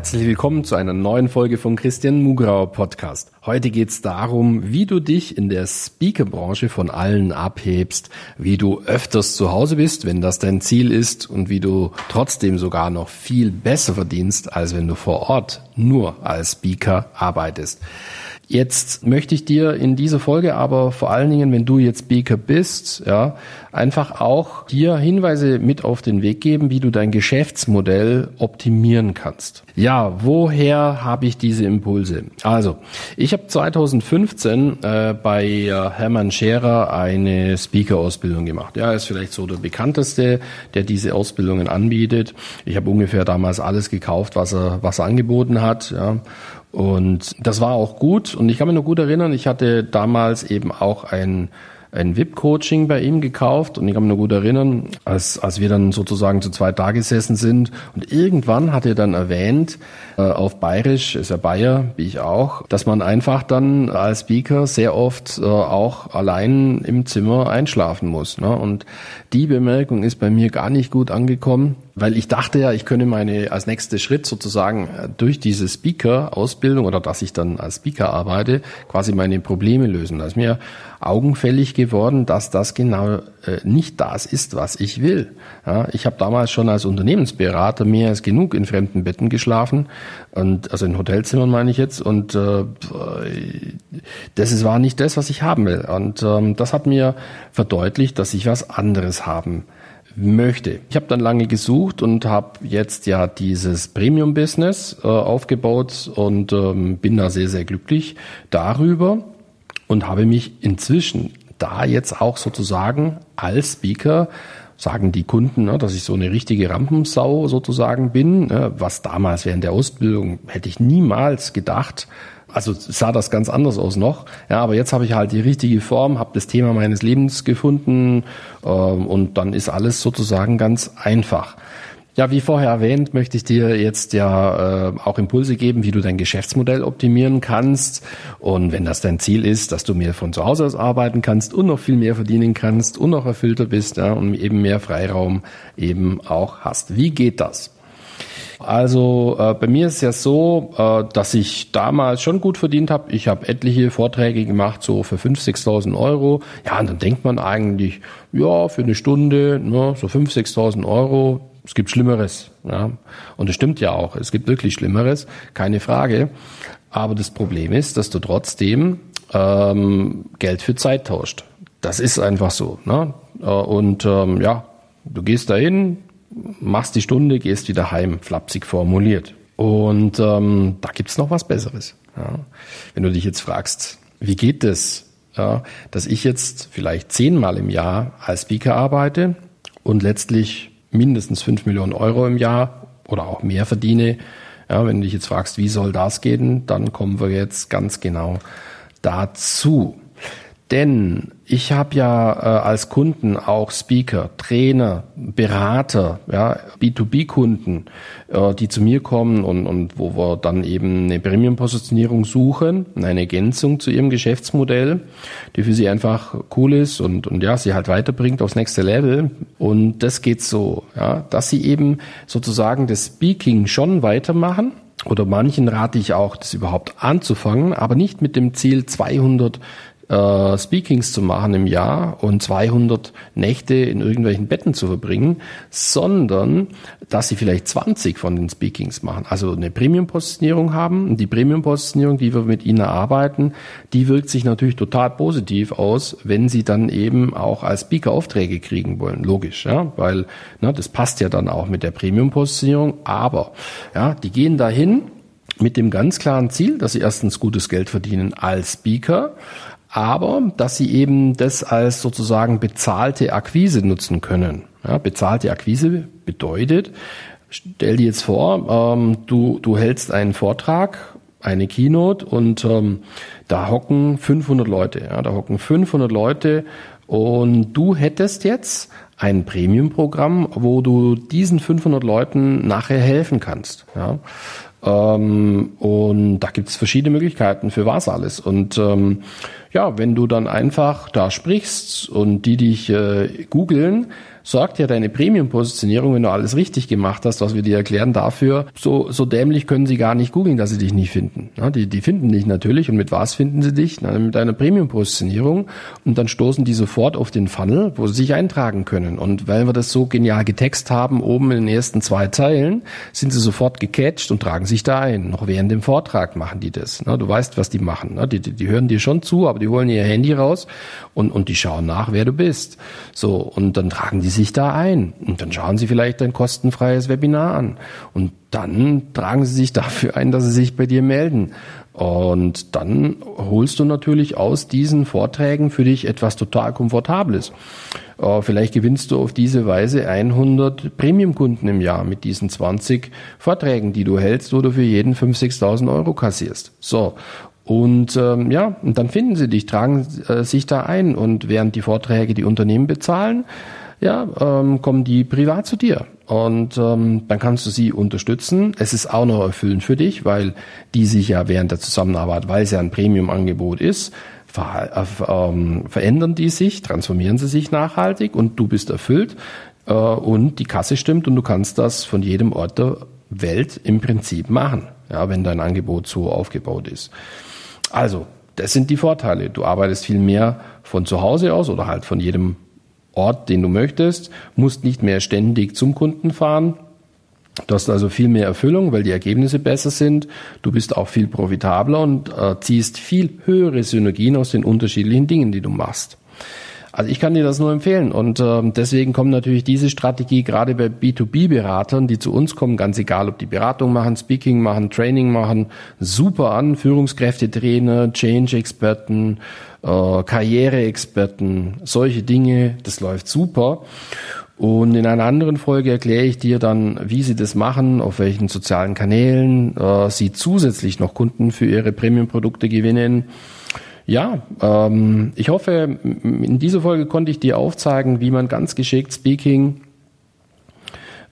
Herzlich willkommen zu einer neuen Folge vom Christian Mugrauer Podcast. Heute geht es darum, wie du dich in der Speakerbranche von allen abhebst, wie du öfters zu Hause bist, wenn das dein Ziel ist und wie du trotzdem sogar noch viel besser verdienst, als wenn du vor Ort nur als Speaker arbeitest. Jetzt möchte ich dir in dieser Folge aber vor allen Dingen, wenn du jetzt Speaker bist, ja, einfach auch dir Hinweise mit auf den Weg geben, wie du dein Geschäftsmodell optimieren kannst. Ja, woher habe ich diese Impulse? Also, ich habe 2015 äh, bei äh, Hermann Scherer eine Speaker-Ausbildung gemacht. Ja, ist vielleicht so der bekannteste, der diese Ausbildungen anbietet. Ich habe ungefähr damals alles gekauft, was er, was er angeboten hat. Ja. Und das war auch gut. Und ich kann mich noch gut erinnern, ich hatte damals eben auch ein ein VIP-Coaching bei ihm gekauft und ich kann mich noch gut erinnern, als, als wir dann sozusagen zu zweit da gesessen sind und irgendwann hat er dann erwähnt, äh, auf Bayerisch, ist er Bayer, wie ich auch, dass man einfach dann als Speaker sehr oft äh, auch allein im Zimmer einschlafen muss. Ne? Und die Bemerkung ist bei mir gar nicht gut angekommen weil ich dachte ja, ich könne meine als nächster Schritt sozusagen äh, durch diese Speaker-Ausbildung oder dass ich dann als Speaker arbeite, quasi meine Probleme lösen. Da ist mir augenfällig geworden, dass das genau äh, nicht das ist, was ich will. Ja, ich habe damals schon als Unternehmensberater mehr als genug in fremden Betten geschlafen und also in Hotelzimmern meine ich jetzt und äh, das ist, war nicht das, was ich haben will. Und ähm, das hat mir verdeutlicht, dass ich was anderes haben möchte. Ich habe dann lange gesucht und habe jetzt ja dieses Premium-Business äh, aufgebaut und ähm, bin da sehr, sehr glücklich darüber und habe mich inzwischen da jetzt auch sozusagen als Speaker sagen die Kunden, ne, dass ich so eine richtige Rampensau sozusagen bin, ne, was damals während der Ausbildung hätte ich niemals gedacht, also sah das ganz anders aus noch. Ja, aber jetzt habe ich halt die richtige Form, habe das Thema meines Lebens gefunden ähm, und dann ist alles sozusagen ganz einfach. Ja, wie vorher erwähnt, möchte ich dir jetzt ja äh, auch Impulse geben, wie du dein Geschäftsmodell optimieren kannst. Und wenn das dein Ziel ist, dass du mehr von zu Hause aus arbeiten kannst und noch viel mehr verdienen kannst und noch erfüllter bist ja, und eben mehr Freiraum eben auch hast. Wie geht das? Also äh, bei mir ist es ja so, äh, dass ich damals schon gut verdient habe. Ich habe etliche Vorträge gemacht, so für 5.000, 6.000 Euro. Ja, und dann denkt man eigentlich, ja, für eine Stunde, ne, so 5.000, 6.000 Euro, es gibt Schlimmeres. Ja. Und es stimmt ja auch, es gibt wirklich Schlimmeres, keine Frage. Aber das Problem ist, dass du trotzdem ähm, Geld für Zeit tauscht. Das ist einfach so. Ne? Äh, und ähm, ja, du gehst dahin, machst die Stunde, gehst wieder heim, flapsig formuliert. Und ähm, da gibt's noch was Besseres. Ja. Wenn du dich jetzt fragst, wie geht es, ja, dass ich jetzt vielleicht zehnmal im Jahr als Speaker arbeite und letztlich mindestens fünf Millionen Euro im Jahr oder auch mehr verdiene. Ja, wenn du dich jetzt fragst, wie soll das gehen, dann kommen wir jetzt ganz genau dazu. Denn ich habe ja äh, als Kunden auch Speaker, Trainer, Berater, ja, B2B-Kunden, äh, die zu mir kommen und, und wo wir dann eben eine Premium-Positionierung suchen, eine Ergänzung zu ihrem Geschäftsmodell, die für sie einfach cool ist und, und ja, sie halt weiterbringt aufs nächste Level. Und das geht so, ja, dass sie eben sozusagen das Speaking schon weitermachen, oder manchen rate ich auch, das überhaupt anzufangen, aber nicht mit dem Ziel 200 äh, Speakings zu machen im Jahr und 200 Nächte in irgendwelchen Betten zu verbringen, sondern dass sie vielleicht 20 von den Speakings machen. Also eine Premium-Positionierung haben. Und die Premium-Positionierung, die wir mit ihnen erarbeiten, die wirkt sich natürlich total positiv aus, wenn sie dann eben auch als Speaker Aufträge kriegen wollen. Logisch, ja, weil ne, das passt ja dann auch mit der Premium-Positionierung. Aber ja, die gehen dahin mit dem ganz klaren Ziel, dass sie erstens gutes Geld verdienen als Speaker, aber dass sie eben das als sozusagen bezahlte Akquise nutzen können. Ja, bezahlte Akquise bedeutet, stell dir jetzt vor, ähm, du, du hältst einen Vortrag, eine Keynote und ähm, da hocken 500 Leute. Ja, da hocken 500 Leute und du hättest jetzt ein Premium-Programm, wo du diesen 500 Leuten nachher helfen kannst. Ja? Ähm, und da gibt es verschiedene Möglichkeiten für was alles. Und ähm, ja, wenn du dann einfach da sprichst und die dich äh, googeln, sorgt ja deine Premium-Positionierung, wenn du alles richtig gemacht hast, was wir dir erklären, dafür, so, so dämlich können sie gar nicht googeln, dass sie dich nicht finden. Ja, die, die finden dich natürlich und mit was finden sie dich? Na, mit deiner Premium-Positionierung und dann stoßen die sofort auf den Funnel, wo sie sich eintragen können. Und weil wir das so genial getext haben, oben in den ersten zwei Zeilen, sind sie sofort gecatcht und tragen sich da ein. Noch während dem Vortrag machen die das. Na, du weißt, was die machen. Na, die, die, die hören dir schon zu, aber die holen ihr Handy raus und, und die schauen nach, wer du bist. So, und dann tragen die sich da ein. Und dann schauen sie vielleicht ein kostenfreies Webinar an. Und dann tragen sie sich dafür ein, dass sie sich bei dir melden. Und dann holst du natürlich aus diesen Vorträgen für dich etwas total Komfortables. Äh, vielleicht gewinnst du auf diese Weise 100 Premium-Kunden im Jahr mit diesen 20 Vorträgen, die du hältst, wo du für jeden 5.000, 6.000 Euro kassierst. So. Und ähm, ja, und dann finden sie dich, tragen äh, sich da ein und während die Vorträge die Unternehmen bezahlen, ja, ähm, kommen die privat zu dir. Und ähm, dann kannst du sie unterstützen. Es ist auch noch erfüllend für dich, weil die sich ja während der Zusammenarbeit, weil es ja ein Premium-Angebot ist, ver äh, ähm, verändern die sich, transformieren sie sich nachhaltig und du bist erfüllt äh, und die Kasse stimmt und du kannst das von jedem Ort der Welt im Prinzip machen, ja, wenn dein Angebot so aufgebaut ist. Also, das sind die Vorteile. Du arbeitest viel mehr von zu Hause aus oder halt von jedem Ort, den du möchtest, musst nicht mehr ständig zum Kunden fahren. Du hast also viel mehr Erfüllung, weil die Ergebnisse besser sind. Du bist auch viel profitabler und äh, ziehst viel höhere Synergien aus den unterschiedlichen Dingen, die du machst. Also ich kann dir das nur empfehlen. Und äh, deswegen kommt natürlich diese Strategie gerade bei B2B-Beratern, die zu uns kommen, ganz egal, ob die Beratung machen, Speaking machen, Training machen, super an, Führungskräftetrainer, Change-Experten, äh, Karriere-Experten, solche Dinge, das läuft super. Und in einer anderen Folge erkläre ich dir dann, wie sie das machen, auf welchen sozialen Kanälen äh, sie zusätzlich noch Kunden für ihre Premium-Produkte gewinnen ja, ähm, ich hoffe, in dieser Folge konnte ich dir aufzeigen, wie man ganz geschickt Speaking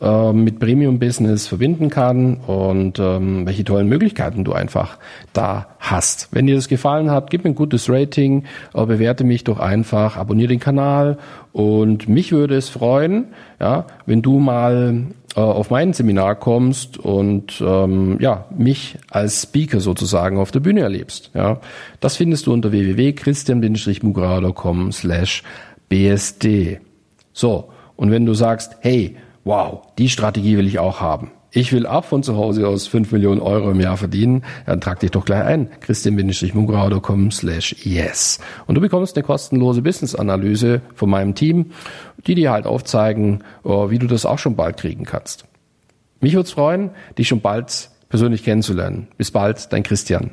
äh, mit Premium Business verbinden kann und ähm, welche tollen Möglichkeiten du einfach da hast. Wenn dir das gefallen hat, gib mir ein gutes Rating, äh, bewerte mich doch einfach, abonniere den Kanal und mich würde es freuen, ja, wenn du mal äh, auf mein Seminar kommst und ähm, ja mich als Speaker sozusagen auf der Bühne erlebst. Ja, das findest du unter www.christian-mugrauer.com slash bsd. So und wenn du sagst, hey, wow, die Strategie will ich auch haben. Ich will auch von zu Hause aus 5 Millionen Euro im Jahr verdienen. Dann trag dich doch gleich ein. christian-mugrauer.com slash yes. Und du bekommst eine kostenlose Business-Analyse von meinem Team, die dir halt aufzeigen, oh, wie du das auch schon bald kriegen kannst. Mich würde es freuen, dich schon bald persönlich kennenzulernen. Bis bald, dein Christian.